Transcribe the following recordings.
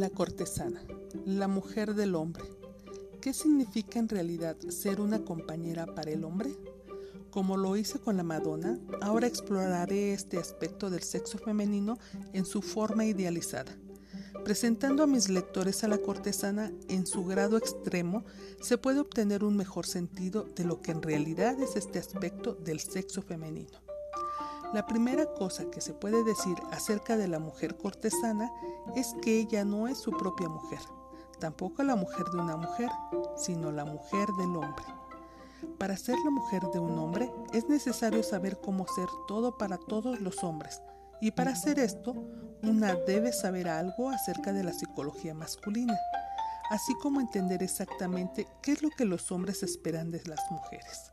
La cortesana, la mujer del hombre. ¿Qué significa en realidad ser una compañera para el hombre? Como lo hice con la Madonna, ahora exploraré este aspecto del sexo femenino en su forma idealizada. Presentando a mis lectores a la cortesana en su grado extremo, se puede obtener un mejor sentido de lo que en realidad es este aspecto del sexo femenino. La primera cosa que se puede decir acerca de la mujer cortesana es que ella no es su propia mujer, tampoco la mujer de una mujer, sino la mujer del hombre. Para ser la mujer de un hombre es necesario saber cómo ser todo para todos los hombres, y para hacer esto, una debe saber algo acerca de la psicología masculina, así como entender exactamente qué es lo que los hombres esperan de las mujeres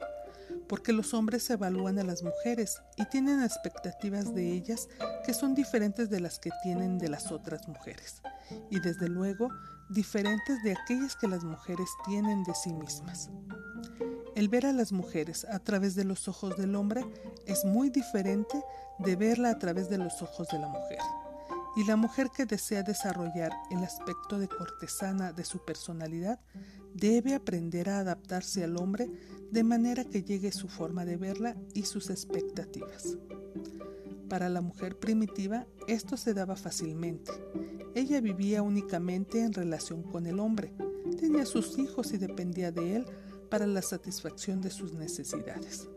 porque los hombres evalúan a las mujeres y tienen expectativas de ellas que son diferentes de las que tienen de las otras mujeres, y desde luego diferentes de aquellas que las mujeres tienen de sí mismas. El ver a las mujeres a través de los ojos del hombre es muy diferente de verla a través de los ojos de la mujer. Y la mujer que desea desarrollar el aspecto de cortesana de su personalidad debe aprender a adaptarse al hombre de manera que llegue su forma de verla y sus expectativas. Para la mujer primitiva esto se daba fácilmente. Ella vivía únicamente en relación con el hombre, tenía sus hijos y dependía de él para la satisfacción de sus necesidades.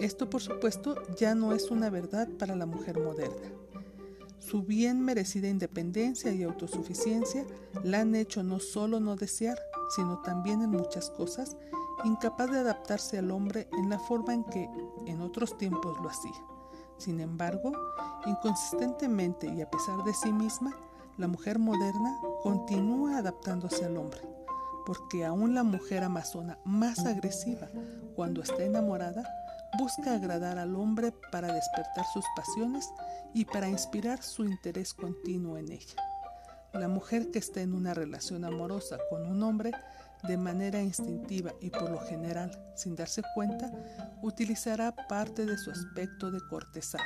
Esto por supuesto ya no es una verdad para la mujer moderna. Su bien merecida independencia y autosuficiencia la han hecho no solo no desear, sino también en muchas cosas incapaz de adaptarse al hombre en la forma en que en otros tiempos lo hacía. Sin embargo, inconsistentemente y a pesar de sí misma, la mujer moderna continúa adaptándose al hombre, porque aún la mujer amazona más agresiva, cuando está enamorada, busca agradar al hombre para despertar sus pasiones y para inspirar su interés continuo en ella. La mujer que está en una relación amorosa con un hombre de manera instintiva y por lo general sin darse cuenta, utilizará parte de su aspecto de cortesana.